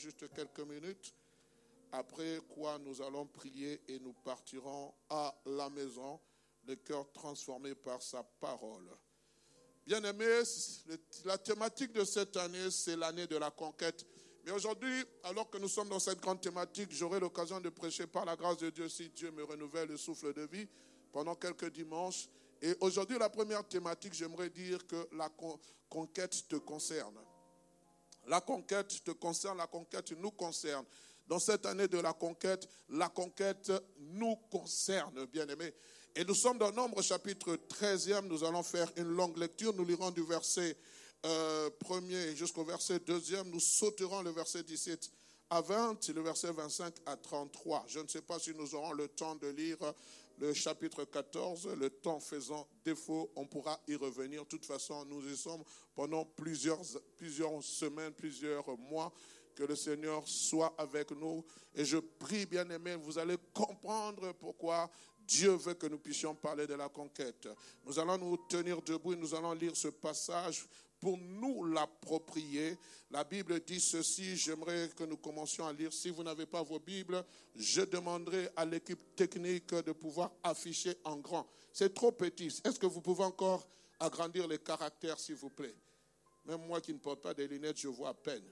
juste quelques minutes. Après quoi, nous allons prier et nous partirons à la maison, le cœur transformé par sa parole. Bien-aimés, la thématique de cette année, c'est l'année de la conquête. Mais aujourd'hui, alors que nous sommes dans cette grande thématique, j'aurai l'occasion de prêcher par la grâce de Dieu si Dieu me renouvelle le souffle de vie pendant quelques dimanches. Et aujourd'hui, la première thématique, j'aimerais dire que la con- conquête te concerne. La conquête te concerne, la conquête nous concerne. Dans cette année de la conquête, la conquête nous concerne, bien-aimés. Et nous sommes dans Nombre chapitre 13e, nous allons faire une longue lecture, nous lirons du verset euh, premier jusqu'au verset deuxième, nous sauterons le verset 17 à 20 et le verset 25 à 33. Je ne sais pas si nous aurons le temps de lire le chapitre 14, le temps faisant défaut, on pourra y revenir. De toute façon, nous y sommes pendant plusieurs, plusieurs semaines, plusieurs mois. Que le Seigneur soit avec nous. Et je prie, bien aimé, vous allez comprendre pourquoi Dieu veut que nous puissions parler de la conquête. Nous allons nous tenir debout et nous allons lire ce passage pour nous l'approprier. La Bible dit ceci, j'aimerais que nous commencions à lire. Si vous n'avez pas vos Bibles, je demanderai à l'équipe technique de pouvoir afficher en grand. C'est trop petit. Est-ce que vous pouvez encore agrandir les caractères, s'il vous plaît? Même moi qui ne porte pas des lunettes, je vois à peine.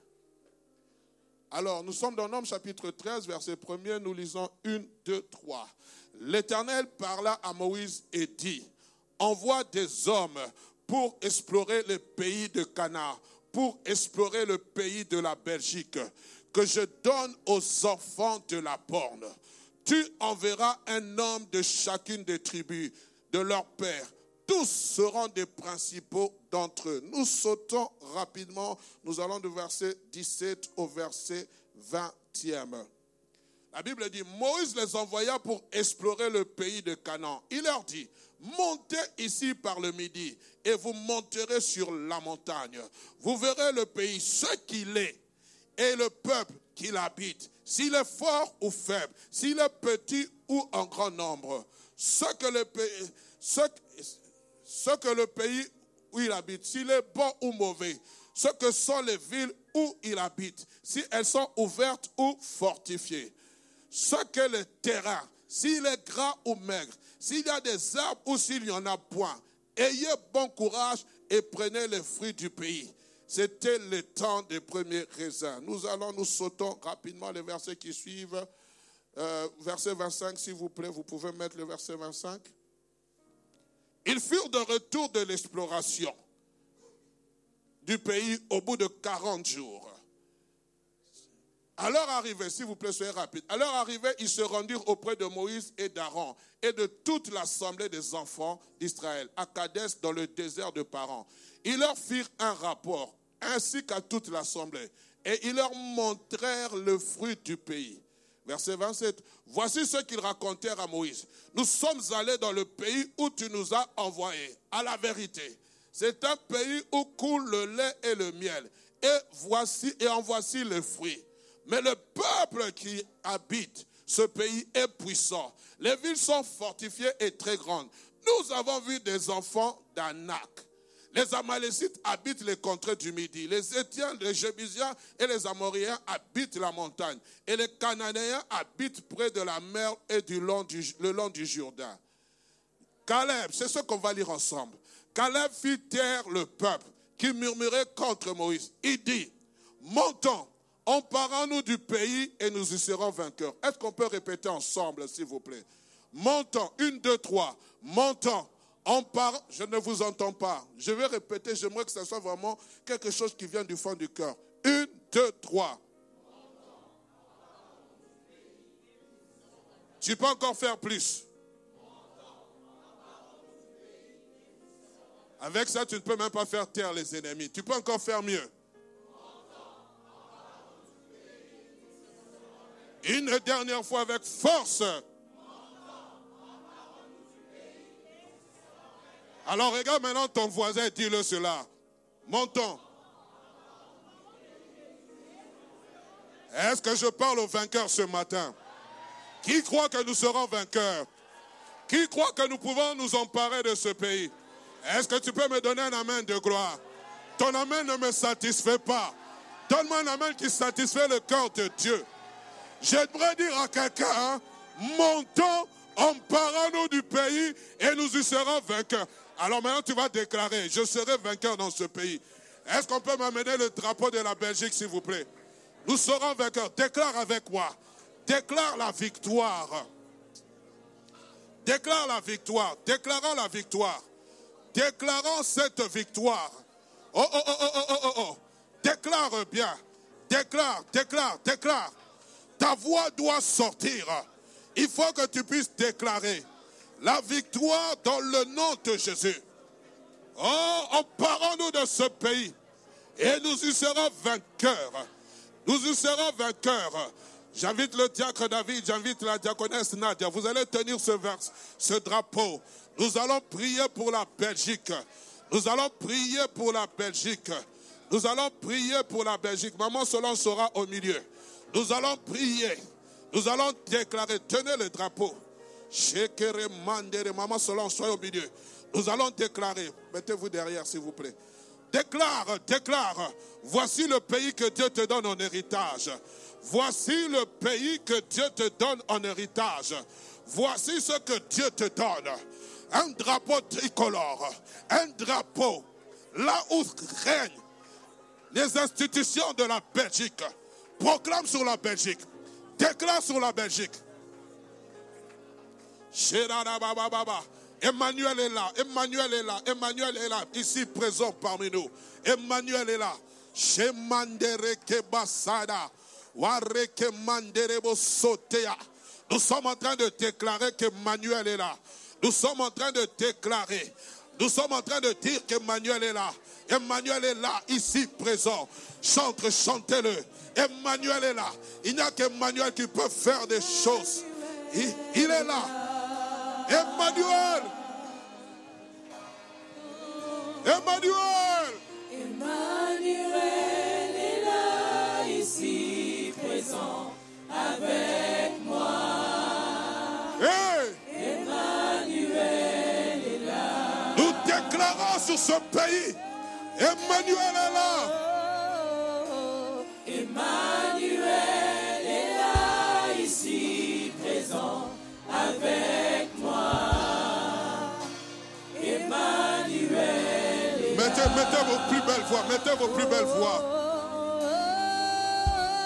Alors, nous sommes dans Nombre chapitre 13, verset 1er, nous lisons 1, 2, 3. L'Éternel parla à Moïse et dit, envoie des hommes pour explorer le pays de Canaan, pour explorer le pays de la Belgique, que je donne aux enfants de la borne. Tu enverras un homme de chacune des tribus de leur père. Tous seront des principaux d'entre eux. Nous sautons rapidement. Nous allons du verset 17 au verset 20e. La Bible dit, Moïse les envoya pour explorer le pays de Canaan. Il leur dit, montez ici par le midi et vous monterez sur la montagne. Vous verrez le pays, ce qu'il est, et le peuple qui l'habite, s'il est fort ou faible, s'il est petit ou en grand nombre. Ce que le pays, ce, ce que le pays où il habite, s'il est bon ou mauvais, ce que sont les villes où il habite, si elles sont ouvertes ou fortifiées ce que le terrain, s'il est gras ou maigre, s'il y a des arbres ou s'il n'y en a point, ayez bon courage et prenez les fruits du pays. C'était le temps des premiers raisins. Nous allons, nous sautons rapidement les versets qui suivent. Euh, verset 25, s'il vous plaît, vous pouvez mettre le verset 25. Ils furent de retour de l'exploration du pays au bout de 40 jours. À leur arrivée, s'il vous plaît, soyez rapide. À leur arrivée, ils se rendirent auprès de Moïse et d'Aaron et de toute l'assemblée des enfants d'Israël à Kadès dans le désert de Paran. Ils leur firent un rapport, ainsi qu'à toute l'assemblée, et ils leur montrèrent le fruit du pays. Verset 27. Voici ce qu'ils racontèrent à Moïse. Nous sommes allés dans le pays où tu nous as envoyés. À la vérité, c'est un pays où coule le lait et le miel. Et voici, et en voici le fruit. Mais le peuple qui habite ce pays est puissant. Les villes sont fortifiées et très grandes. Nous avons vu des enfants d'Anak. Les Amalécites habitent les contrées du Midi. Les Étiens, les Jébusiens et les Amoriens habitent la montagne. Et les Cananéens habitent près de la mer et du long du, le long du Jourdain. Caleb, c'est ce qu'on va lire ensemble. Caleb fit taire le peuple qui murmurait contre Moïse. Il dit, montons, emparons-nous du pays et nous y serons vainqueurs. Est-ce qu'on peut répéter ensemble, s'il vous plaît? Montons, une, deux, trois, montons, emparons, je ne vous entends pas. Je vais répéter, j'aimerais que ce soit vraiment quelque chose qui vient du fond du cœur. Une, deux, trois. Tu peux encore faire plus. Avec ça, tu ne peux même pas faire taire les ennemis. Tu peux encore faire mieux. Une dernière fois avec force. Alors regarde maintenant ton voisin et dis-le cela. Montons. Est-ce que je parle aux vainqueurs ce matin? Qui croit que nous serons vainqueurs? Qui croit que nous pouvons nous emparer de ce pays? Est-ce que tu peux me donner un amen de gloire? Ton amen ne me satisfait pas. Donne-moi un amen qui satisfait le cœur de Dieu. J'aimerais dire à quelqu'un, hein, montons, emparons-nous du pays et nous y serons vainqueurs. Alors maintenant, tu vas déclarer, je serai vainqueur dans ce pays. Est-ce qu'on peut m'amener le drapeau de la Belgique, s'il vous plaît? Nous serons vainqueurs. Déclare avec moi. Déclare la victoire. Déclare la victoire. Déclarons la victoire. Déclarons cette victoire. Oh, oh, oh, oh, oh, oh, oh. Déclare bien. Déclare, déclare, déclare. Ta voix doit sortir. Il faut que tu puisses déclarer la victoire dans le nom de Jésus. Oh, emparons-nous de ce pays et nous y serons vainqueurs. Nous y serons vainqueurs. J'invite le diacre David, j'invite la diaconesse Nadia. Vous allez tenir ce, vers, ce drapeau. Nous allons prier pour la Belgique. Nous allons prier pour la Belgique. Nous allons prier pour la Belgique. Maman Solon sera au milieu. Nous allons prier. Nous allons déclarer. Tenez le drapeau. Maman Solon, soyez milieu. Nous allons déclarer. Mettez-vous derrière, s'il vous plaît. Déclare, déclare. Voici le pays que Dieu te donne en héritage. Voici le pays que Dieu te donne en héritage. Voici ce que Dieu te donne. Un drapeau tricolore. Un drapeau. Là où règnent les institutions de la Belgique. Proclame sur la Belgique. Déclare sur la Belgique. Emmanuel est là, Emmanuel est là, Emmanuel est là, ici présent parmi nous. Emmanuel est là. Nous sommes en train de déclarer qu'Emmanuel est là. Nous sommes en train de déclarer. Nous sommes en train de dire qu'Emmanuel est là. Emmanuel est là, ici présent. Chante, chantez-le. Emmanuel est là. Il n'y a qu'Emmanuel qui peut faire des choses. il est là. Emmanuel. Emmanuel. Emmanuel est là, ici présent avec moi. Emmanuel est là. Nous déclarons sur ce pays. Emmanuel est là. Emmanuel Mettez, vos plus belles voix. Mettez vos plus belles voix.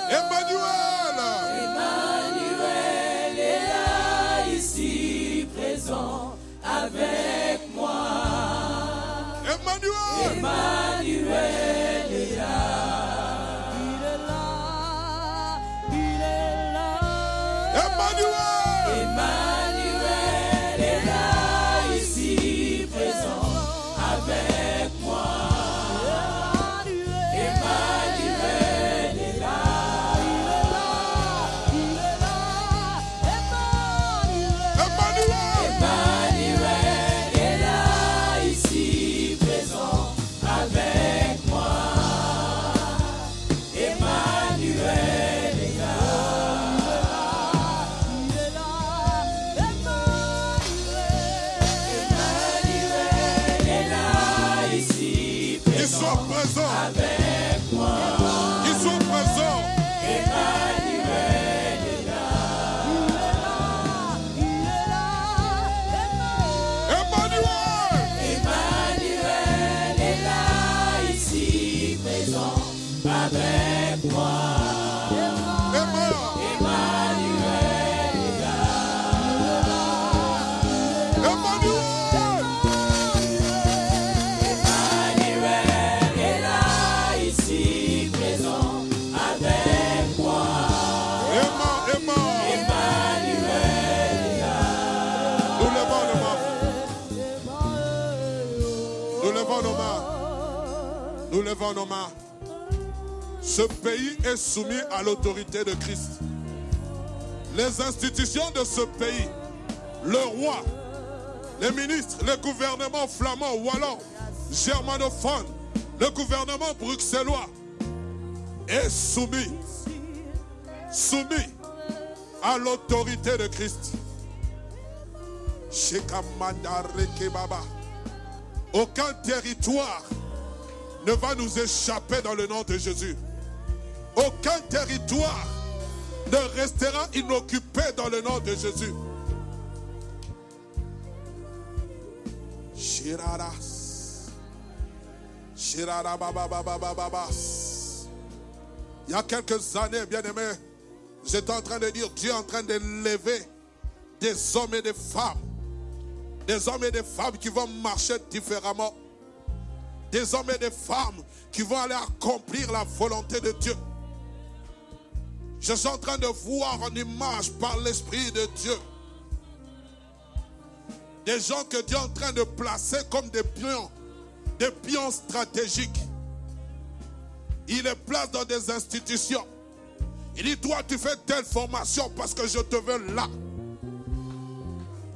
Emmanuel. Emmanuel est là, ici présent avec moi. Emmanuel. Emmanuel Ce pays est soumis à l'autorité de Christ. Les institutions de ce pays, le roi, les ministres, le gouvernement flamand, wallon, germanophone, le gouvernement bruxellois est soumis, soumis à l'autorité de Christ. Aucun territoire ne va nous échapper dans le nom de Jésus. Aucun territoire ne restera inoccupé dans le nom de Jésus. Shiraras. Il y a quelques années, bien aimé, j'étais en train de dire, Dieu est en train de lever des hommes et des femmes. Des hommes et des femmes qui vont marcher différemment. Des hommes et des femmes qui vont aller accomplir la volonté de Dieu. Je suis en train de voir en image par l'Esprit de Dieu des gens que Dieu est en train de placer comme des pions, des pions stratégiques. Il les place dans des institutions. Il dit, toi, tu fais telle formation parce que je te veux là.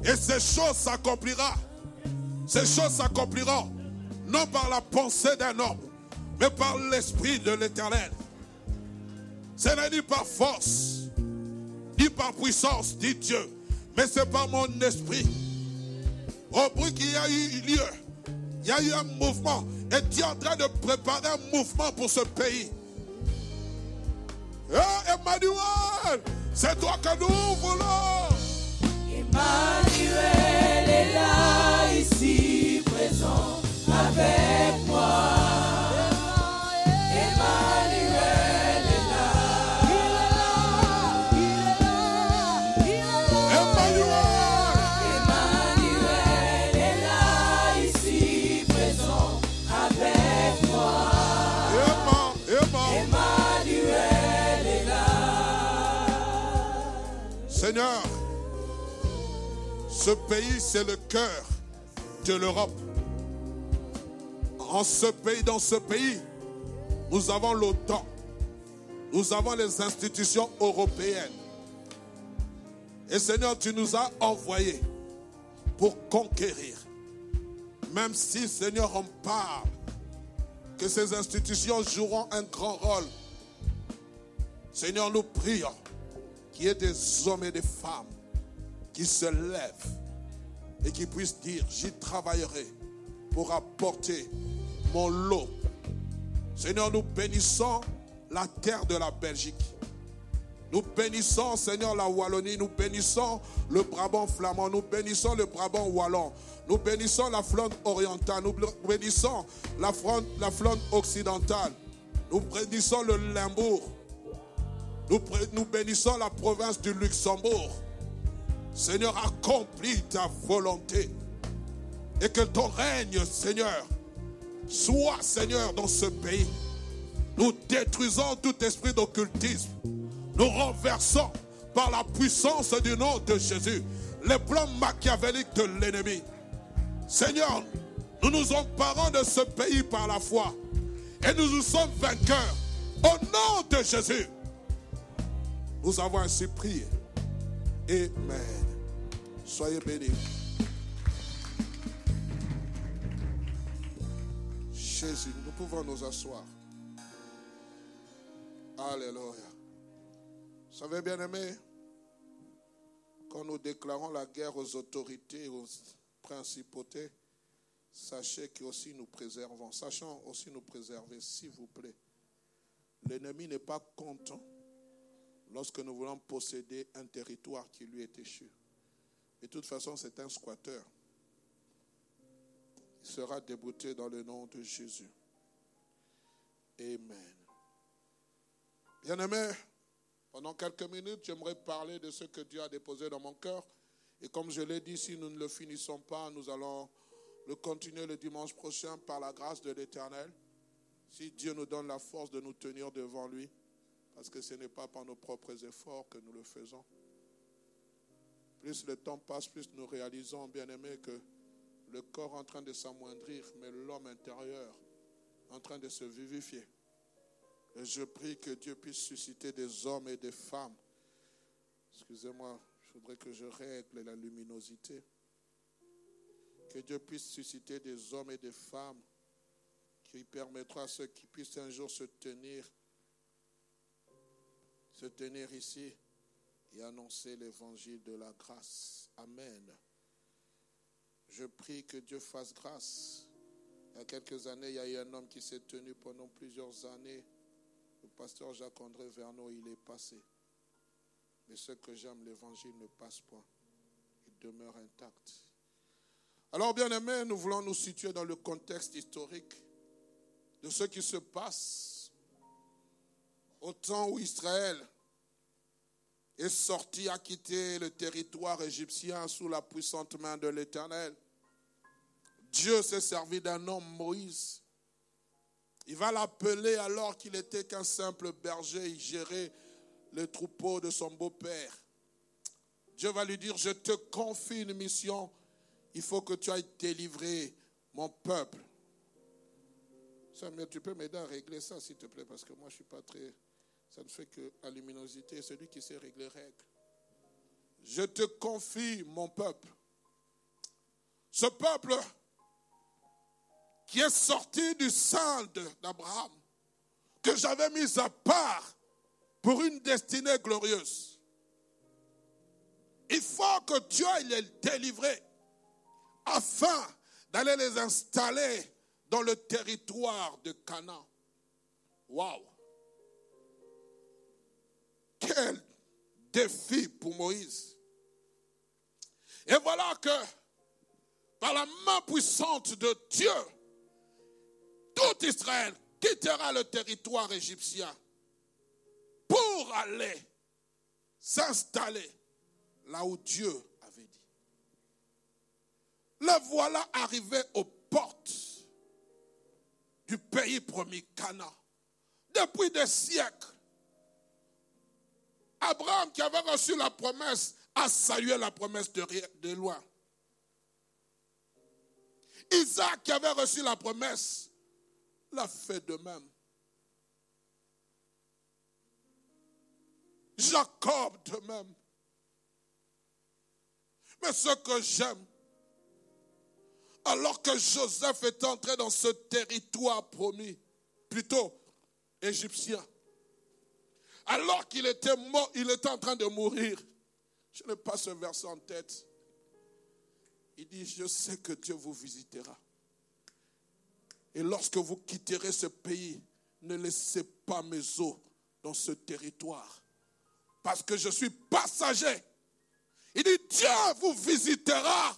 Et ces choses s'accompliront. Ces choses s'accompliront non par la pensée d'un homme, mais par l'esprit de l'éternel. Ce n'est ni par force, ni par puissance, dit Dieu, mais c'est par mon esprit. Au bruit qu'il y a eu lieu, il y a eu un mouvement. Et Dieu est en train de préparer un mouvement pour ce pays. Eh, Emmanuel, c'est toi que nous voulons. Emmanuel ce pays, c'est le cœur de l'Europe. En ce pays, dans ce pays, nous avons l'OTAN. Nous avons les institutions européennes. Et Seigneur, tu nous as envoyés pour conquérir. Même si, Seigneur, on parle que ces institutions joueront un grand rôle. Seigneur, nous prions qu'il y ait des hommes et des femmes qui se lèvent et qui puissent dire, j'y travaillerai pour apporter mon lot. Seigneur, nous bénissons la terre de la Belgique. Nous bénissons, Seigneur, la Wallonie. Nous bénissons le Brabant flamand. Nous bénissons le Brabant wallon. Nous bénissons la Flandre orientale. Nous bénissons la Flandre, la Flandre occidentale. Nous bénissons le Limbourg. Nous bénissons la province du Luxembourg. Seigneur, accomplis ta volonté. Et que ton règne, Seigneur, soit, Seigneur, dans ce pays. Nous détruisons tout esprit d'occultisme. Nous renversons par la puissance du nom de Jésus les plans machiavéliques de l'ennemi. Seigneur, nous nous emparons de ce pays par la foi. Et nous nous sommes vainqueurs. Au nom de Jésus. Nous avons ainsi prié. Amen. Soyez bénis. Jésus, nous pouvons nous asseoir. Alléluia. Vous savez, bien aimé, quand nous déclarons la guerre aux autorités, aux principautés, sachez qu'aussi nous préservons. Sachons aussi nous préserver, s'il vous plaît. L'ennemi n'est pas content lorsque nous voulons posséder un territoire qui lui est échu. De toute façon, c'est un squatteur. Il sera débouté dans le nom de Jésus. Amen. Bien-aimés, pendant quelques minutes, j'aimerais parler de ce que Dieu a déposé dans mon cœur. Et comme je l'ai dit, si nous ne le finissons pas, nous allons le continuer le dimanche prochain par la grâce de l'Éternel. Si Dieu nous donne la force de nous tenir devant lui, parce que ce n'est pas par nos propres efforts que nous le faisons. Plus le temps passe, plus nous réalisons, bien aimés, que le corps en train de s'amoindrir, mais l'homme intérieur en train de se vivifier. Et je prie que Dieu puisse susciter des hommes et des femmes. Excusez-moi, il faudrait que je règle la luminosité. Que Dieu puisse susciter des hommes et des femmes qui permettra à ceux qui puissent un jour se tenir, se tenir ici et annoncer l'évangile de la grâce. Amen. Je prie que Dieu fasse grâce. Il y a quelques années, il y a eu un homme qui s'est tenu pendant plusieurs années. Le pasteur Jacques-André Vernon, il est passé. Mais ce que j'aime, l'évangile ne passe pas. Il demeure intact. Alors, bien aimé, nous voulons nous situer dans le contexte historique de ce qui se passe au temps où Israël est sorti à quitter le territoire égyptien sous la puissante main de l'Éternel. Dieu s'est servi d'un homme, Moïse. Il va l'appeler alors qu'il était qu'un simple berger, il gérait les troupeaux de son beau-père. Dieu va lui dire, je te confie une mission, il faut que tu ailles délivrer mon peuple. Samuel, tu peux m'aider à régler ça, s'il te plaît, parce que moi, je ne suis pas très... Ça ne fait que la luminosité, celui qui sait régler règles. Je te confie mon peuple. Ce peuple qui est sorti du sein d'Abraham, que j'avais mis à part pour une destinée glorieuse. Il faut que Dieu les délivre afin d'aller les installer dans le territoire de Canaan. Waouh! Quel défi pour Moïse. Et voilà que par la main puissante de Dieu, tout Israël quittera le territoire égyptien pour aller s'installer là où Dieu avait dit. Le voilà arrivé aux portes du pays promis Cana. Depuis des siècles, Abraham qui avait reçu la promesse a salué la promesse de, de loin. Isaac qui avait reçu la promesse l'a fait de même. Jacob de même. Mais ce que j'aime, alors que Joseph est entré dans ce territoire promis, plutôt égyptien, alors qu'il était mort, il était en train de mourir. Je n'ai pas ce verset en tête. Il dit, je sais que Dieu vous visitera. Et lorsque vous quitterez ce pays, ne laissez pas mes eaux dans ce territoire. Parce que je suis passager. Il dit, Dieu vous visitera.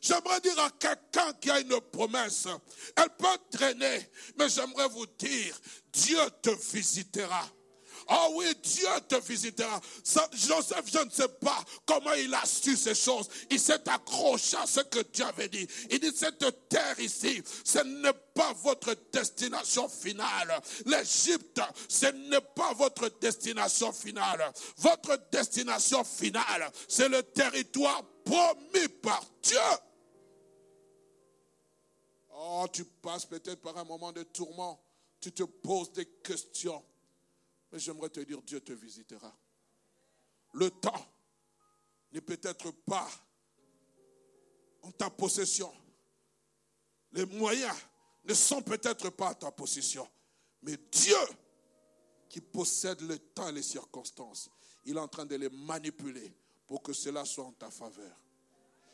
J'aimerais dire à quelqu'un qui a une promesse, elle peut traîner, mais j'aimerais vous dire, Dieu te visitera. Oh oui, Dieu te visitera. Joseph, je ne sais pas comment il a su ces choses. Il s'est accroché à ce que Dieu avait dit. Il dit, cette terre ici, ce n'est pas votre destination finale. L'Égypte, ce n'est pas votre destination finale. Votre destination finale, c'est le territoire promis par Dieu. Oh, tu passes peut-être par un moment de tourment. Tu te poses des questions. J'aimerais te dire, Dieu te visitera. Le temps n'est peut-être pas en ta possession. Les moyens ne sont peut-être pas à ta possession. Mais Dieu, qui possède le temps et les circonstances, il est en train de les manipuler pour que cela soit en ta faveur.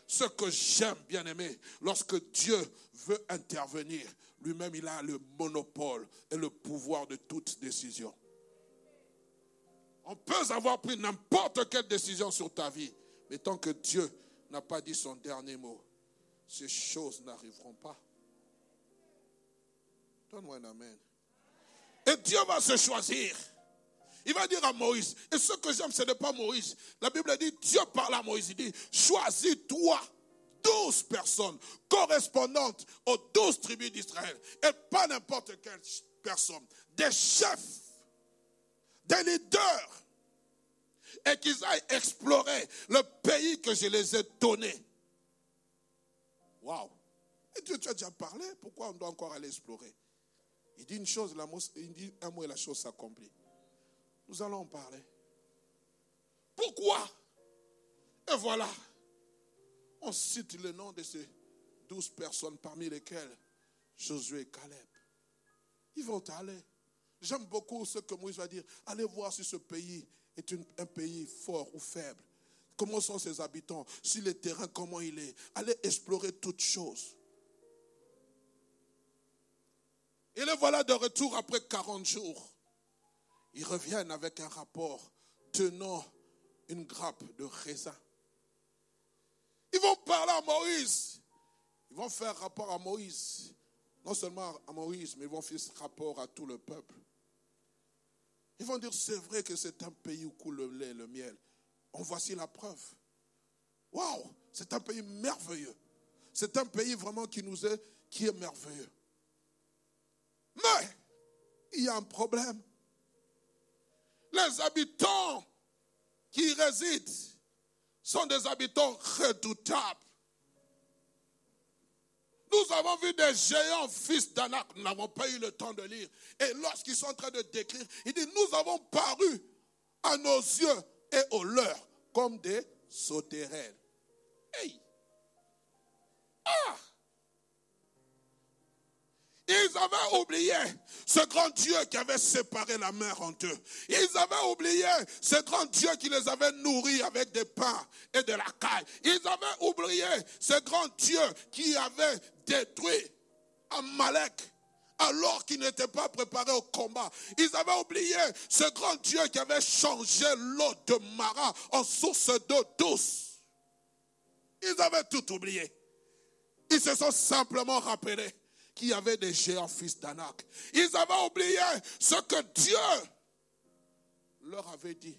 Ce que j'aime, bien aimé, lorsque Dieu veut intervenir, lui-même, il a le monopole et le pouvoir de toute décision. On peut avoir pris n'importe quelle décision sur ta vie, mais tant que Dieu n'a pas dit son dernier mot, ces choses n'arriveront pas. Donne-moi un amen. Et Dieu va se choisir. Il va dire à Moïse, et ce que j'aime, ce n'est pas Moïse. La Bible dit, Dieu parle à Moïse, il dit, choisis-toi douze personnes correspondantes aux douze tribus d'Israël. Et pas n'importe quelle personne. Des chefs des leaders et qu'ils aillent explorer le pays que je les ai donné. Waouh! Et Dieu, tu as déjà parlé, pourquoi on doit encore aller explorer? Il dit une chose, il dit un mot et la chose s'accomplit. Nous allons en parler. Pourquoi? Et voilà, on cite le nom de ces douze personnes parmi lesquelles Josué et Caleb. Ils vont aller. J'aime beaucoup ce que Moïse va dire. Allez voir si ce pays est un pays fort ou faible. Comment sont ses habitants? Sur le terrain, comment il est? Allez explorer toutes choses. Et les voilà de retour après 40 jours. Ils reviennent avec un rapport tenant une grappe de raisin. Ils vont parler à Moïse. Ils vont faire rapport à Moïse. Non seulement à Moïse, mais ils vont faire rapport à tout le peuple. Ils vont dire, c'est vrai que c'est un pays où coule le lait et le miel. En voici la preuve. Waouh, c'est un pays merveilleux. C'est un pays vraiment qui nous est, qui est merveilleux. Mais, il y a un problème. Les habitants qui y résident sont des habitants redoutables. Nous avons vu des géants fils d'Anak, nous n'avons pas eu le temps de lire. Et lorsqu'ils sont en train de décrire, il dit, nous avons paru à nos yeux et aux leurs comme des sauterelles. Hey! Ah! Ils avaient oublié ce grand Dieu qui avait séparé la mer en deux. Ils avaient oublié ce grand Dieu qui les avait nourris avec des pains et de la caille. Ils avaient oublié ce grand Dieu qui avait détruit Amalek alors qu'ils n'étaient pas préparés au combat. Ils avaient oublié ce grand Dieu qui avait changé l'eau de Mara en source d'eau douce. Ils avaient tout oublié. Ils se sont simplement rappelés qu'il y avait des géants fils d'Anak. Ils avaient oublié ce que Dieu leur avait dit.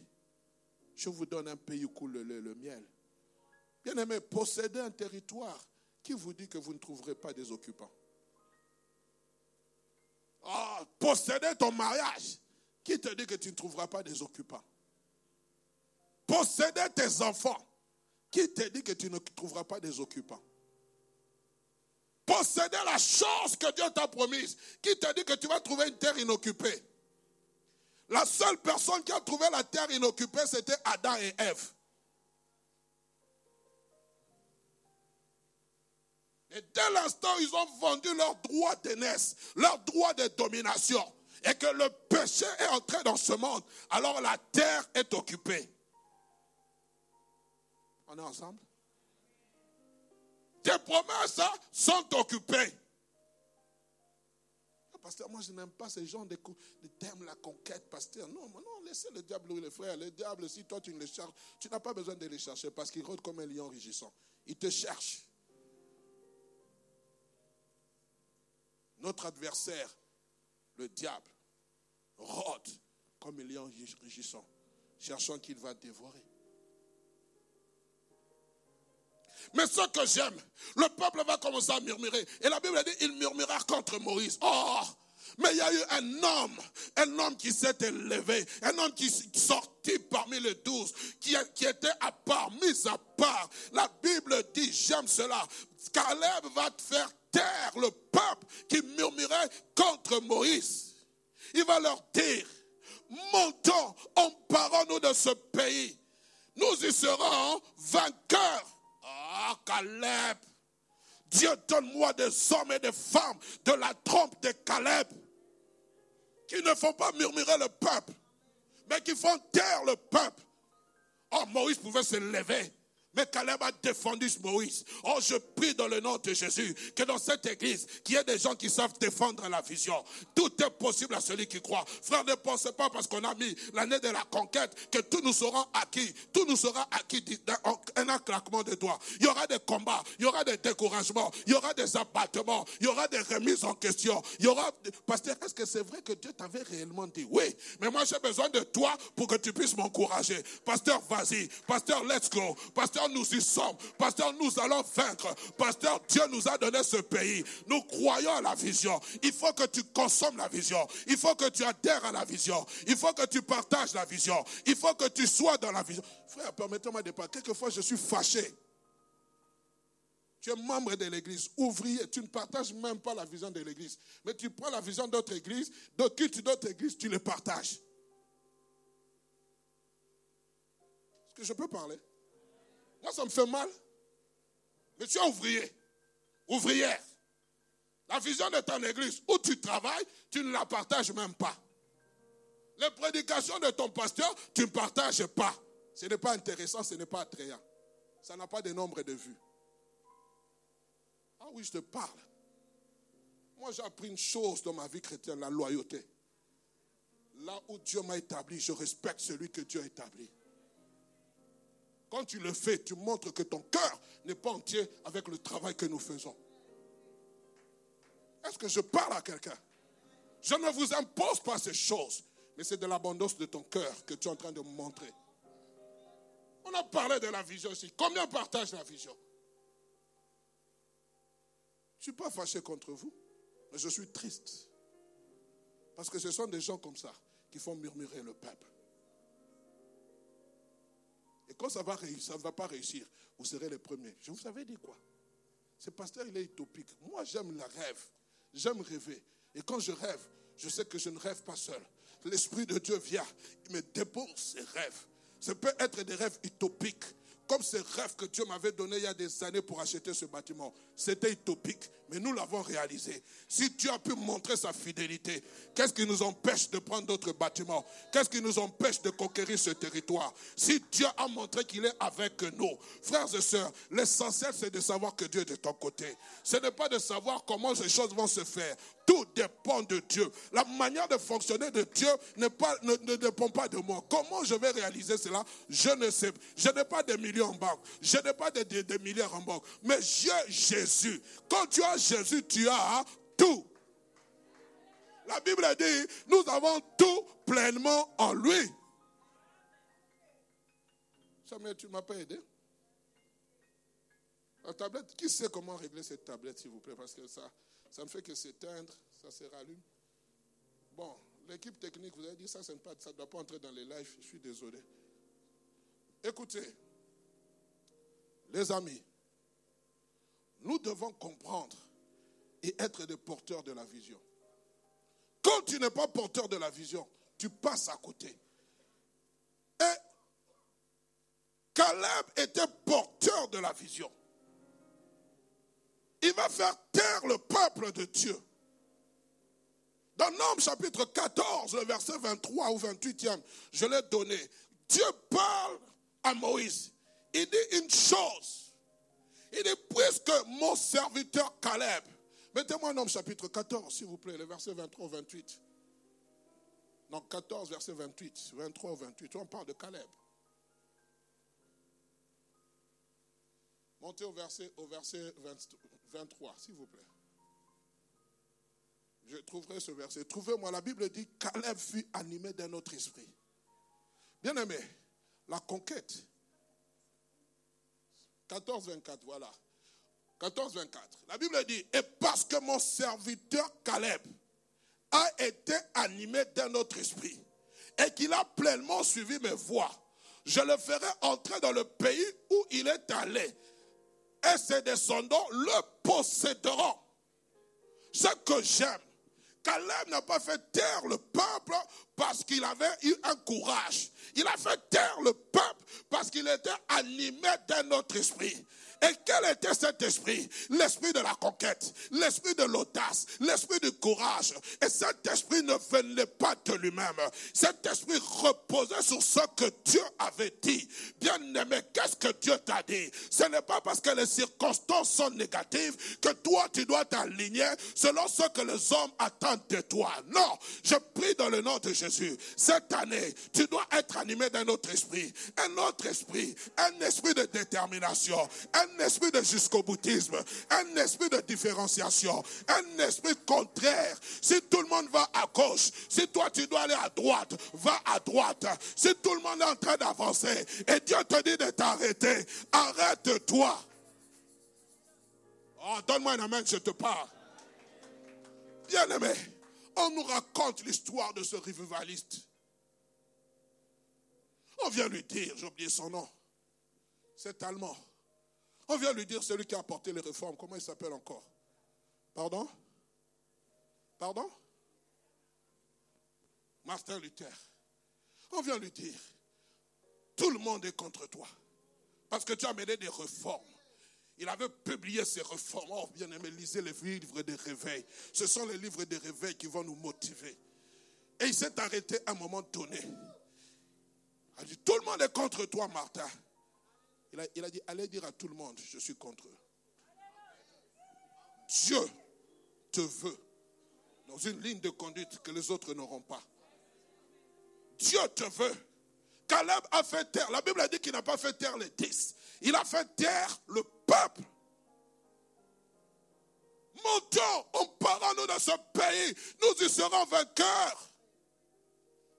Je vous donne un pays où coule le miel. Bien aimé, possédez un territoire. Qui vous dit que vous ne trouverez pas des occupants Ah, posséder ton mariage. Qui te dit que tu ne trouveras pas des occupants Posséder tes enfants. Qui te dit que tu ne trouveras pas des occupants Posséder la chance que Dieu t'a promise. Qui te dit que tu vas trouver une terre inoccupée La seule personne qui a trouvé la terre inoccupée, c'était Adam et Ève. Et dès l'instant ils ont vendu leur droit d'aînesse, leur droit de domination, et que le péché est entré dans ce monde, alors la terre est occupée. On est ensemble? Tes promesses hein, sont occupées. Ah, Pasteur, moi je n'aime pas ces gens de, de thème la conquête, pasteur. Non, non, laissez le diable oui, les frères. Le diable, si toi tu ne le cherches, tu n'as pas besoin de les chercher parce qu'il rôde comme un lion rugissant. Il te cherche. Notre adversaire, le diable, rôde comme un lion rugissant, cherchant qu'il va dévorer. Mais ce que j'aime, le peuple va commencer à murmurer. Et la Bible dit, il murmura contre Moïse. Oh, mais il y a eu un homme, un homme qui s'est élevé, un homme qui sortit parmi les douze, qui, qui était à part, mis à part. La Bible dit, j'aime cela. Caleb va faire taire le peuple qui murmurait contre Moïse. Il va leur dire, montons, emparons-nous de ce pays. Nous y serons vainqueurs. Ah, Caleb, Dieu donne-moi des hommes et des femmes de la trompe de Caleb qui ne font pas murmurer le peuple, mais qui font taire le peuple. Oh, Moïse pouvait se lever. Mais Caleb a défendu Moïse. Oh, je prie dans le nom de Jésus que dans cette église, qu'il y ait des gens qui savent défendre la vision. Tout est possible à celui qui croit. Frère, ne pensez pas parce qu'on a mis l'année de la conquête que tout nous sera acquis. Tout nous sera acquis d'un un claquement de doigts. Il y aura des combats, il y aura des découragements, il y aura des abattements, il y aura des remises en question. Il y aura. Pasteur, est-ce que c'est vrai que Dieu t'avait réellement dit? Oui, mais moi j'ai besoin de toi pour que tu puisses m'encourager. Pasteur, vas-y. Pasteur, let's go. Pasteur, nous y sommes. Pasteur, nous allons vaincre. Pasteur, Dieu nous a donné ce pays. Nous croyons à la vision. Il faut que tu consommes la vision. Il faut que tu adhères à la vision. Il faut que tu partages la vision. Il faut que tu sois dans la vision. Frère, permettez-moi de parler. Quelquefois, je suis fâché. Tu es membre de l'église, ouvrier, tu ne partages même pas la vision de l'église. Mais tu prends la vision d'autres églises, de d'autres églises, tu les partages. Est-ce que je peux parler? Moi, ça me fait mal. Es ouvrier, ouvrière. La vision de ton église où tu travailles, tu ne la partages même pas. Les prédications de ton pasteur, tu ne partages pas. Ce n'est pas intéressant, ce n'est pas attrayant. Ça n'a pas de nombre de vues. Ah oui, je te parle. Moi, j'ai appris une chose dans ma vie chrétienne, la loyauté. Là où Dieu m'a établi, je respecte celui que Dieu a établi. Quand tu le fais, tu montres que ton cœur n'est pas entier avec le travail que nous faisons. Est-ce que je parle à quelqu'un? Je ne vous impose pas ces choses, mais c'est de l'abondance de ton cœur que tu es en train de montrer. On a parlé de la vision ici. Combien partagent la vision? Je ne suis pas fâché contre vous, mais je suis triste. Parce que ce sont des gens comme ça qui font murmurer le peuple. Quand ça va ça ne va pas réussir, vous serez les premiers. Je vous avais dit quoi? Ce pasteur, il est utopique. Moi, j'aime le rêve. J'aime rêver. Et quand je rêve, je sais que je ne rêve pas seul. L'Esprit de Dieu vient, il me dépose ses rêves. Ça peut être des rêves utopiques, comme ces rêves que Dieu m'avait donnés il y a des années pour acheter ce bâtiment. C'était utopique, mais nous l'avons réalisé. Si Dieu a pu montrer sa fidélité, qu'est-ce qui nous empêche de prendre d'autres bâtiments? Qu'est-ce qui nous empêche de conquérir ce territoire? Si Dieu a montré qu'il est avec nous, frères et sœurs, l'essentiel c'est de savoir que Dieu est de ton côté. Ce n'est pas de savoir comment ces choses vont se faire. Tout dépend de Dieu. La manière de fonctionner de Dieu ne, dépend pas de moi. Comment je vais réaliser cela? Je ne sais. Je n'ai pas de millions en banque. Je n'ai pas de, de milliards en banque. Mais j'ai Jésus. Quand tu as Jésus, tu as tout. La Bible dit, nous avons tout pleinement en lui. Samuel, tu ne m'as pas aidé La tablette, qui sait comment régler cette tablette, s'il vous plaît? Parce que ça, ça ne fait que s'éteindre, ça se rallume. Bon, l'équipe technique, vous avez dit ça, ça ne doit pas entrer dans les lives, je suis désolé. Écoutez, les amis, nous devons comprendre et être des porteurs de la vision. Quand tu n'es pas porteur de la vision, tu passes à côté. Et Caleb était porteur de la vision. Il va faire taire le peuple de Dieu. Dans Nombre chapitre 14, le verset 23 ou 28e, je l'ai donné. Dieu parle à Moïse. Il dit une chose. Il dit, puisque mon serviteur Caleb, mettez-moi un homme chapitre 14, s'il vous plaît, le verset 23 28. Non, 14, verset 28, 23 ou 28, on parle de Caleb. Montez au verset, au verset 23, s'il vous plaît. Je trouverai ce verset. Trouvez-moi, la Bible dit, Caleb fut animé d'un autre esprit. Bien aimé, la conquête 14, 24, voilà. 14, 24. La Bible dit, et parce que mon serviteur Caleb a été animé d'un autre esprit et qu'il a pleinement suivi mes voies, je le ferai entrer dans le pays où il est allé et ses descendants le posséderont. Ce que j'aime, Caleb n'a pas fait taire le peuple parce qu'il avait eu un courage. Il a fait taire le peuple parce qu'il était animé d'un autre esprit. Et quel était cet esprit? L'esprit de la conquête, l'esprit de l'audace, l'esprit du courage. Et cet esprit ne venait pas de lui-même. Cet esprit reposait sur ce que Dieu avait dit. Bien aimé, qu'est-ce que Dieu t'a dit? Ce n'est pas parce que les circonstances sont négatives que toi tu dois t'aligner selon ce que les hommes attendent de toi. Non, je prie dans le nom de Jésus. Cette année, tu dois être animé d'un autre esprit. Un autre esprit. Un esprit de détermination. Un un esprit de jusqu'au boutisme, un esprit de différenciation, un esprit contraire. Si tout le monde va à gauche, si toi tu dois aller à droite, va à droite. Si tout le monde est en train d'avancer et Dieu te dit de t'arrêter, arrête-toi. Oh, donne-moi un amen, je te parle. Bien aimé, on nous raconte l'histoire de ce revivaliste. On vient lui dire, j'ai oublié son nom, c'est allemand. On vient lui dire celui qui a apporté les réformes, comment il s'appelle encore? Pardon? Pardon? Martin Luther. On vient lui dire, tout le monde est contre toi. Parce que tu as mené des réformes. Il avait publié ses réformes. Oh, bien aimé, lisez les livres des réveils. Ce sont les livres des réveils qui vont nous motiver. Et il s'est arrêté à un moment donné. Il a dit, tout le monde est contre toi, Martin. Il a, dit, allez dire à tout le monde, je suis contre eux. Dieu te veut dans une ligne de conduite que les autres n'auront pas. Dieu te veut. Caleb a fait taire. La Bible a dit qu'il n'a pas fait taire les dix. Il a fait taire le peuple. Montons, on part nous dans ce pays. Nous y serons vainqueurs.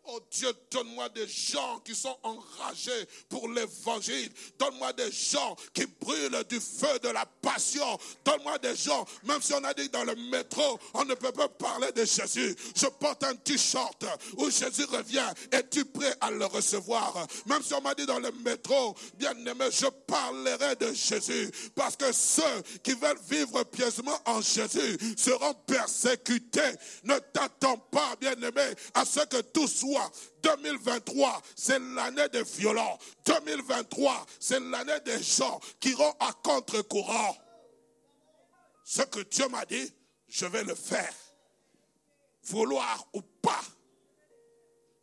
Oh Dieu, donne-moi des gens qui sont enragés pour l'évangile. Donne-moi des gens qui brûlent du feu de la passion. Donne-moi des gens, même si on a dit dans le métro, on ne peut pas parler de Jésus. Je porte un t-shirt où Jésus revient. Es-tu prêt à le recevoir? Même si on m'a dit dans le métro, bien aimé, je parlerai de Jésus. Parce que ceux qui veulent vivre pieusement en Jésus seront persécutés. Ne t'attends pas, bien aimé, à ce que tout soit 2023, c'est l'année des violents. 2023, c'est l'année des gens qui iront à contre-courant. Ce que Dieu m'a dit, je vais le faire. Vouloir ou pas.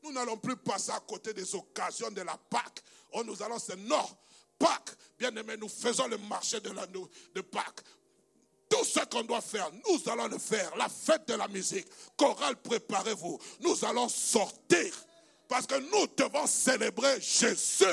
Nous n'allons plus passer à côté des occasions de la Pâque. Oh, nous allons, c'est non. Pâques, bien aimé, nous faisons le marché de, la, de Pâques. Tout ce qu'on doit faire, nous allons le faire. La fête de la musique, chorale, préparez-vous. Nous allons sortir parce que nous devons célébrer Jésus.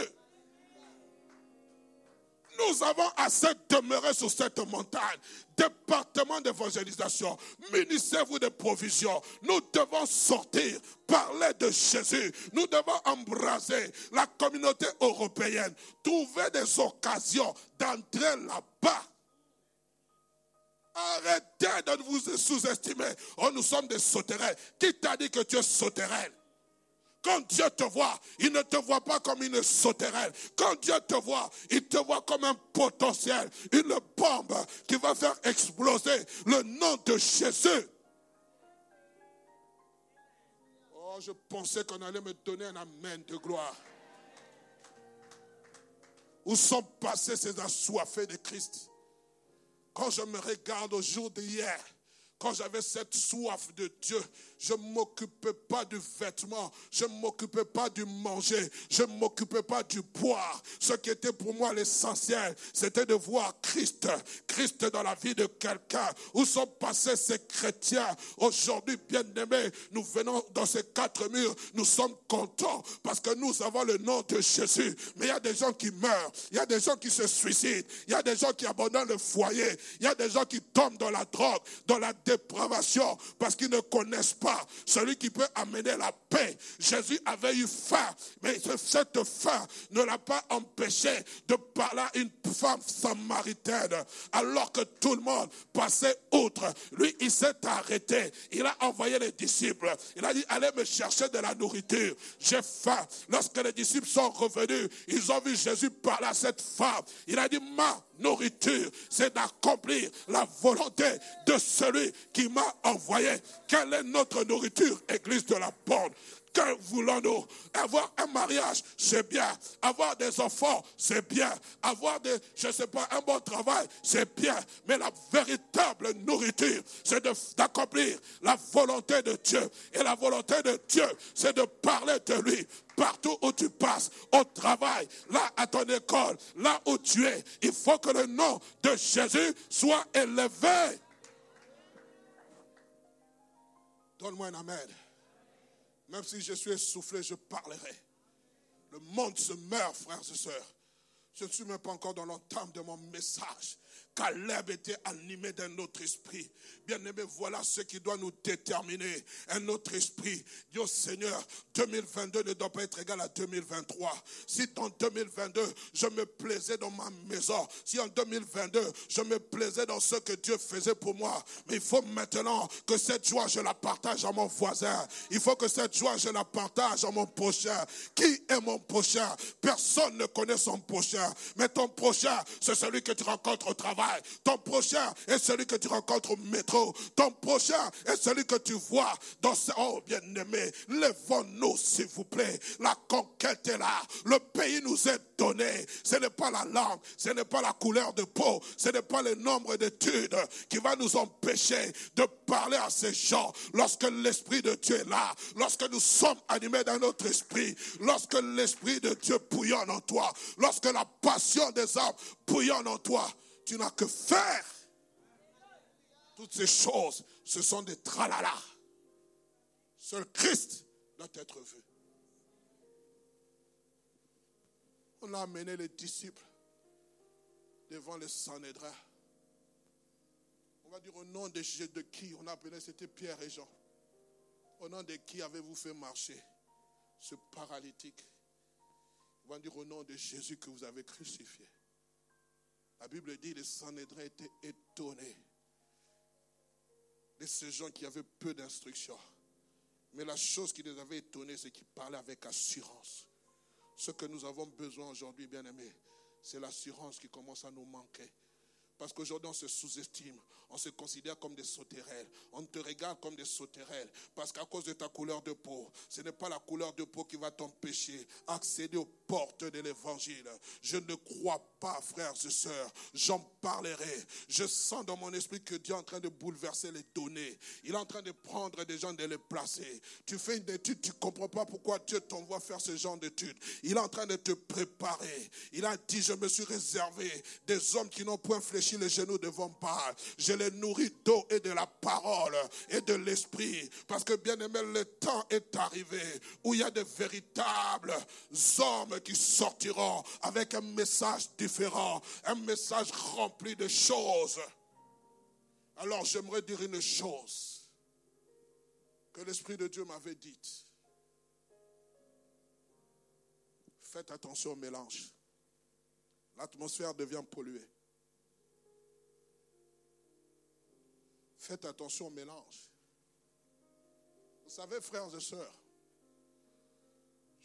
Nous avons assez demeuré sur cette montagne. Département d'évangélisation, munissez-vous de provisions. Nous devons sortir, parler de Jésus. Nous devons embraser la communauté européenne, trouver des occasions d'entrer là-bas. Arrêtez de vous sous-estimer. Oh, nous sommes des sauterelles. Qui t'a dit que tu es sauterelle? Quand Dieu te voit, il ne te voit pas comme une sauterelle. Quand Dieu te voit, il te voit comme un potentiel, une bombe qui va faire exploser le nom de Jésus. Oh, je pensais qu'on allait me donner un amen de gloire. Où sont passés ces assoiffés de Christ? Quand je me regarde au jour d'hier, quand j'avais cette soif de Dieu, je ne m'occupais pas du vêtement, je ne m'occupais pas du manger, je ne m'occupais pas du boire. Ce qui était pour moi l'essentiel, c'était de voir Christ, Christ dans la vie de quelqu'un. Où sont passés ces chrétiens? Aujourd'hui, bien-aimés, nous venons dans ces quatre murs, nous sommes contents parce que nous avons le nom de Jésus. Mais il y a des gens qui meurent, il y a des gens qui se suicident, il y a des gens qui abandonnent le foyer, il y a des gens qui tombent dans la drogue, dans la dépravation parce qu'ils ne connaissent pas celui qui peut amener la paix. Jésus avait eu faim, mais cette faim ne l'a pas empêché de parler à une femme samaritaine, alors que tout le monde passait outre. Lui, il s'est arrêté. Il a envoyé les disciples. Il a dit, allez me chercher de la nourriture. J'ai faim. Lorsque les disciples sont revenus, ils ont vu Jésus parler à cette femme. Il a dit, ma nourriture, c'est d'accomplir la volonté de celui qui m'a envoyé. Quelle est notre nourriture, Église de la Bonne que voulons-nous? Avoir un mariage, c'est bien. Avoir des enfants, c'est bien. Avoir des, je sais pas, un bon travail, c'est bien. Mais la véritable nourriture, c'est d'accomplir la volonté de Dieu. Et la volonté de Dieu, c'est de parler de lui partout où tu passes, au travail, là à ton école, là où tu es. Il faut que le nom de Jésus soit élevé. Donne-moi un amen. Même si je suis essoufflé, je parlerai. Le monde se meurt, frères et sœurs. Je ne suis même pas encore dans l'entame de mon message. Caleb était animé d'un autre esprit. Bien-aimé, voilà ce qui doit nous déterminer. Un autre esprit. Dieu Seigneur, 2022 ne doit pas être égal à 2023. Si en 2022, je me plaisais dans ma maison, si en 2022, je me plaisais dans ce que Dieu faisait pour moi, mais il faut maintenant que cette joie, je la partage à mon voisin. Il faut que cette joie, je la partage à mon prochain. Qui est mon prochain? Personne ne connaît son prochain. Mais ton prochain, c'est celui que tu rencontres au travail. Ton prochain est celui que tu rencontres au métro. Ton prochain est celui que tu vois dans ce... Oh, bien-aimé, lèvons-nous, s'il vous plaît. La conquête est là. Le pays nous est donné. Ce n'est pas la langue, ce n'est pas la couleur de peau, ce n'est pas le nombre d'études qui va nous empêcher de parler à ces gens. Lorsque l'Esprit de Dieu est là, lorsque nous sommes animés dans notre esprit, lorsque l'Esprit de Dieu bouillonne en toi, lorsque la passion des âmes bouillonne en toi, tu n'as que faire. Toutes ces choses, ce sont des tralala. Seul Christ doit être vu. On a amené les disciples devant le Sanhédrin. On va dire au nom de, de qui On a appelé, c'était Pierre et Jean. Au nom de qui avez-vous fait marcher ce paralytique? On va dire au nom de Jésus que vous avez crucifié. La Bible dit les Sanhédrins étaient étonnés de ces gens qui avaient peu d'instructions. Mais la chose qui les avait étonnés, c'est qu'ils parlaient avec assurance. Ce que nous avons besoin aujourd'hui, bien aimés, c'est l'assurance qui commence à nous manquer. Parce qu'aujourd'hui, on se sous-estime. On se considère comme des sauterelles. On te regarde comme des sauterelles. Parce qu'à cause de ta couleur de peau, ce n'est pas la couleur de peau qui va t'empêcher d'accéder aux portes de l'évangile. Je ne crois pas, frères et sœurs. J'en parlerai. Je sens dans mon esprit que Dieu est en train de bouleverser les données. Il est en train de prendre des gens, de les placer. Tu fais une étude, tu ne comprends pas pourquoi Dieu t'envoie faire ce genre d'étude. Il est en train de te préparer. Il a dit, je me suis réservé des hommes qui n'ont point fléchi les genoux devant pas. Je les nourris d'eau et de la parole et de l'esprit. Parce que bien aimé, le temps est arrivé où il y a de véritables hommes qui sortiront avec un message différent, un message rempli de choses. Alors j'aimerais dire une chose que l'Esprit de Dieu m'avait dite. Faites attention au mélange. L'atmosphère devient polluée. Faites attention au mélange. Vous savez, frères et sœurs,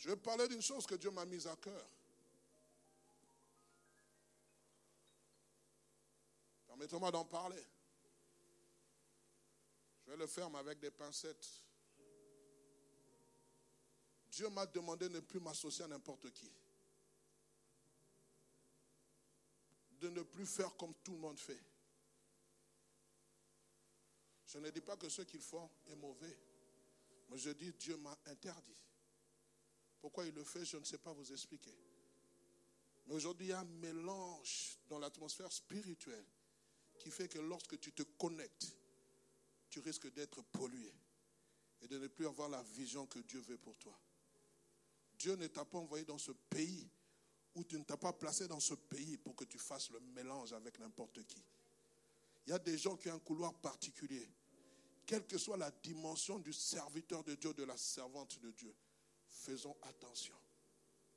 je vais parler d'une chose que Dieu m'a mise à cœur. Permettez-moi d'en parler. Je vais le faire mais avec des pincettes. Dieu m'a demandé de ne plus m'associer à n'importe qui. De ne plus faire comme tout le monde fait. Je ne dis pas que ce qu'ils font est mauvais, mais je dis Dieu m'a interdit. Pourquoi il le fait, je ne sais pas vous expliquer. Mais aujourd'hui, il y a un mélange dans l'atmosphère spirituelle qui fait que lorsque tu te connectes, tu risques d'être pollué et de ne plus avoir la vision que Dieu veut pour toi. Dieu ne t'a pas envoyé dans ce pays ou tu ne t'as pas placé dans ce pays pour que tu fasses le mélange avec n'importe qui. Il y a des gens qui ont un couloir particulier quelle que soit la dimension du serviteur de Dieu, de la servante de Dieu, faisons attention.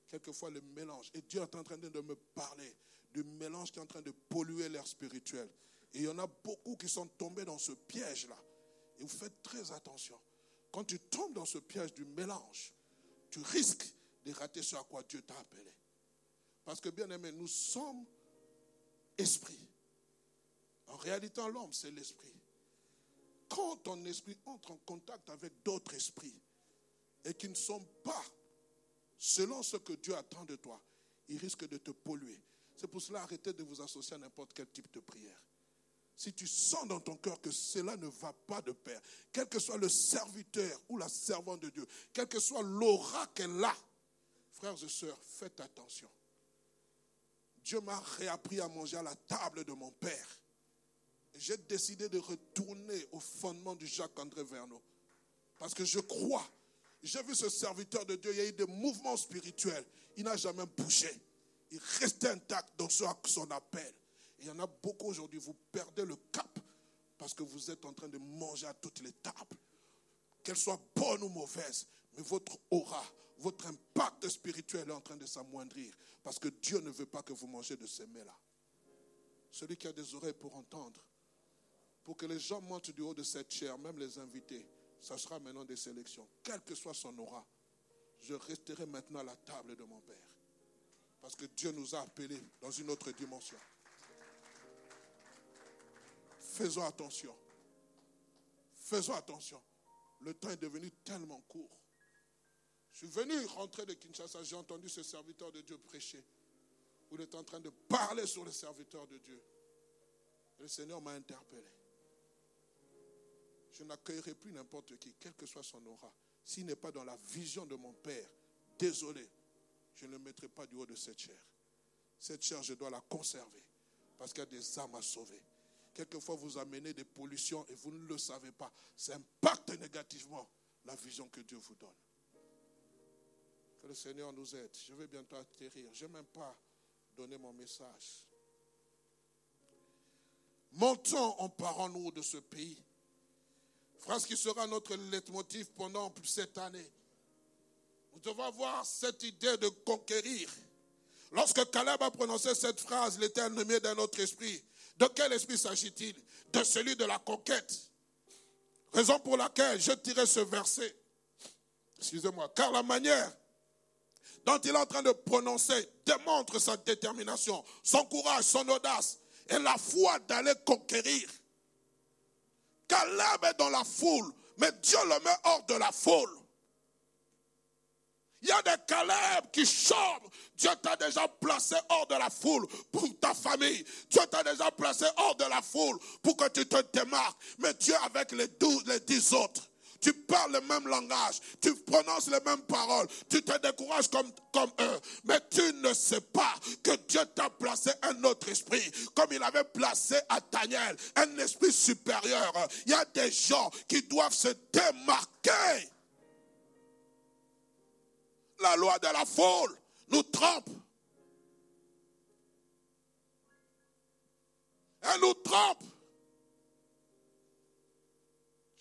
Quelquefois le mélange, et Dieu est en train de me parler du mélange qui est en train de polluer l'air spirituel. Et il y en a beaucoup qui sont tombés dans ce piège-là. Et vous faites très attention. Quand tu tombes dans ce piège du mélange, tu risques de rater ce à quoi Dieu t'a appelé. Parce que bien aimé, nous sommes esprit. En réalité, l'homme, c'est l'esprit quand ton esprit entre en contact avec d'autres esprits et qui ne sont pas selon ce que Dieu attend de toi, il risque de te polluer. C'est pour cela arrêtez de vous associer à n'importe quel type de prière. Si tu sens dans ton cœur que cela ne va pas de pair, quel que soit le serviteur ou la servante de Dieu, quel que soit l'aura qu'elle a, frères et sœurs, faites attention. Dieu m'a réappris à manger à la table de mon Père j'ai décidé de retourner au fondement du Jacques-André Verneau. Parce que je crois, j'ai vu ce serviteur de Dieu, il y a eu des mouvements spirituels. Il n'a jamais bougé. Il restait intact dans son appel. Il y en a beaucoup aujourd'hui, vous perdez le cap parce que vous êtes en train de manger à toutes les tables. Qu'elles soient bonnes ou mauvaises, mais votre aura, votre impact spirituel est en train de s'amoindrir parce que Dieu ne veut pas que vous mangez de ces mets-là. Celui qui a des oreilles pour entendre, pour que les gens montent du haut de cette chair, même les invités, ça sera maintenant des sélections. Quelle que soit son aura, je resterai maintenant à la table de mon Père. Parce que Dieu nous a appelés dans une autre dimension. Faisons attention. Faisons attention. Le temps est devenu tellement court. Je suis venu rentrer de Kinshasa, j'ai entendu ce serviteur de Dieu prêcher. Il est en train de parler sur le serviteur de Dieu. le Seigneur m'a interpellé. Je n'accueillerai plus n'importe qui, quel que soit son aura. S'il n'est pas dans la vision de mon Père, désolé, je ne mettrai pas du haut de cette chair. Cette chair, je dois la conserver parce qu'il y a des âmes à sauver. Quelquefois, vous amenez des pollutions et vous ne le savez pas. Ça impacte négativement la vision que Dieu vous donne. Que le Seigneur nous aide. Je vais bientôt atterrir. Je n'ai même pas donné mon message. Montons en parlant, nous, de ce pays. Phrase qui sera notre leitmotiv pendant cette année. Nous devons avoir cette idée de conquérir. Lorsque Caleb a prononcé cette phrase, l'éternel ennemi d'un autre esprit. De quel esprit s'agit-il? De celui de la conquête. Raison pour laquelle je tirais ce verset. Excusez-moi. Car la manière dont il est en train de prononcer démontre sa détermination, son courage, son audace et la foi d'aller conquérir. Caleb est dans la foule, mais Dieu le met hors de la foule. Il y a des Caleb qui chantent. Dieu t'a déjà placé hors de la foule pour ta famille. Dieu t'a déjà placé hors de la foule pour que tu te démarques. Mais Dieu avec les douze, les dix autres tu parles le même langage, tu prononces les mêmes paroles, tu te décourages comme, comme eux, mais tu ne sais pas que Dieu t'a placé un autre esprit, comme il avait placé à Daniel, un esprit supérieur. Il y a des gens qui doivent se démarquer. La loi de la foule nous trompe. Elle nous trompe.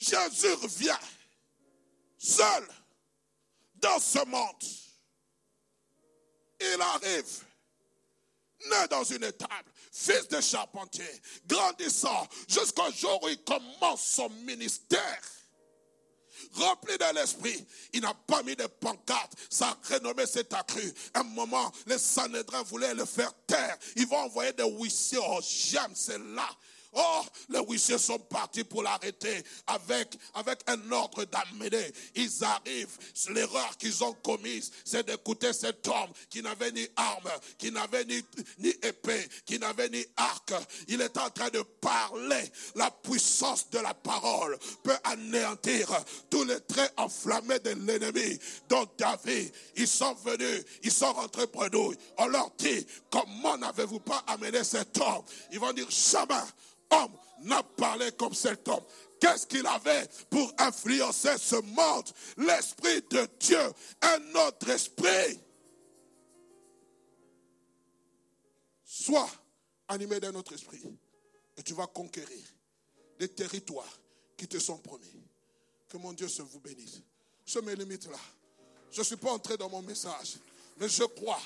Jésus revient seul dans ce monde. Il arrive, né dans une étable, fils de charpentier, grandissant jusqu'au jour où il commence son ministère. Rempli de l'esprit, il n'a pas mis de pancarte. Sa renommée s'est accrue. Un moment, les Sanhédrins voulaient le faire taire. Ils vont envoyer des huissiers. Oh, j'aime, c'est là Oh, les huissiers sont partis pour l'arrêter avec, un ordre d'amener. Ils arrivent. L'erreur qu'ils ont commise, c'est d'écouter cet homme qui n'avait ni arme, qui n'avait ni, ni épée, qui n'avait ni arc. Il est en train de parler. La puissance de la parole peut anéantir tous les traits enflammés de l'ennemi. Donc David, ils sont venus, ils sont rentrés nous. On leur dit, comment n'avez-vous pas amené cet homme? Ils vont dire, jamais homme n'a parlé comme cet homme. Qu'est-ce qu'il avait pour influencer ce monde? L'Esprit de Dieu, un autre esprit. Sois animé d'un autre esprit et tu vas conquérir des territoires qui te sont promis. Que mon Dieu se vous bénisse. Je me limite là. Je ne suis pas entré dans mon message, mais je crois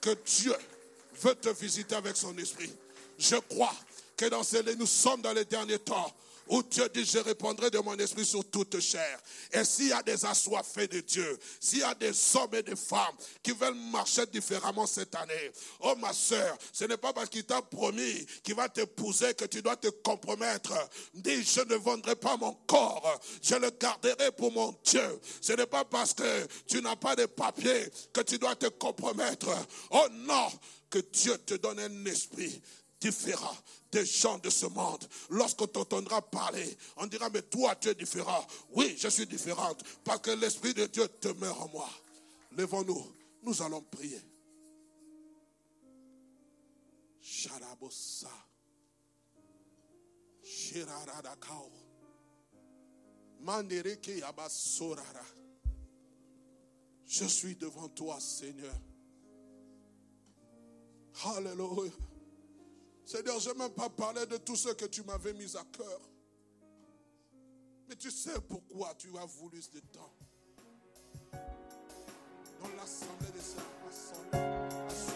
que Dieu veut te visiter avec son esprit. Je crois que dans ces nous sommes dans les derniers temps où Dieu dit, je répondrai de mon esprit sur toute chair. Et s'il y a des assoiffés de Dieu, s'il y a des hommes et des femmes qui veulent marcher différemment cette année, oh ma soeur, ce n'est pas parce qu'il t'a promis qu'il va t'épouser que tu dois te compromettre. Dis, je ne vendrai pas mon corps, je le garderai pour mon Dieu. Ce n'est pas parce que tu n'as pas de papier que tu dois te compromettre. Oh non, que Dieu te donne un esprit différent des gens de ce monde. Lorsqu'on t'entendra parler, on dira, mais toi, tu es différent. Oui, je suis différente parce que l'Esprit de Dieu demeure en moi. Lèvons-nous, nous allons prier. Je suis devant toi, Seigneur. Alléluia. Seigneur, je n'ai même pas parlé de tout ce que tu m'avais mis à cœur. Mais tu sais pourquoi tu as voulu ce temps. Dans l'assemblée des saints.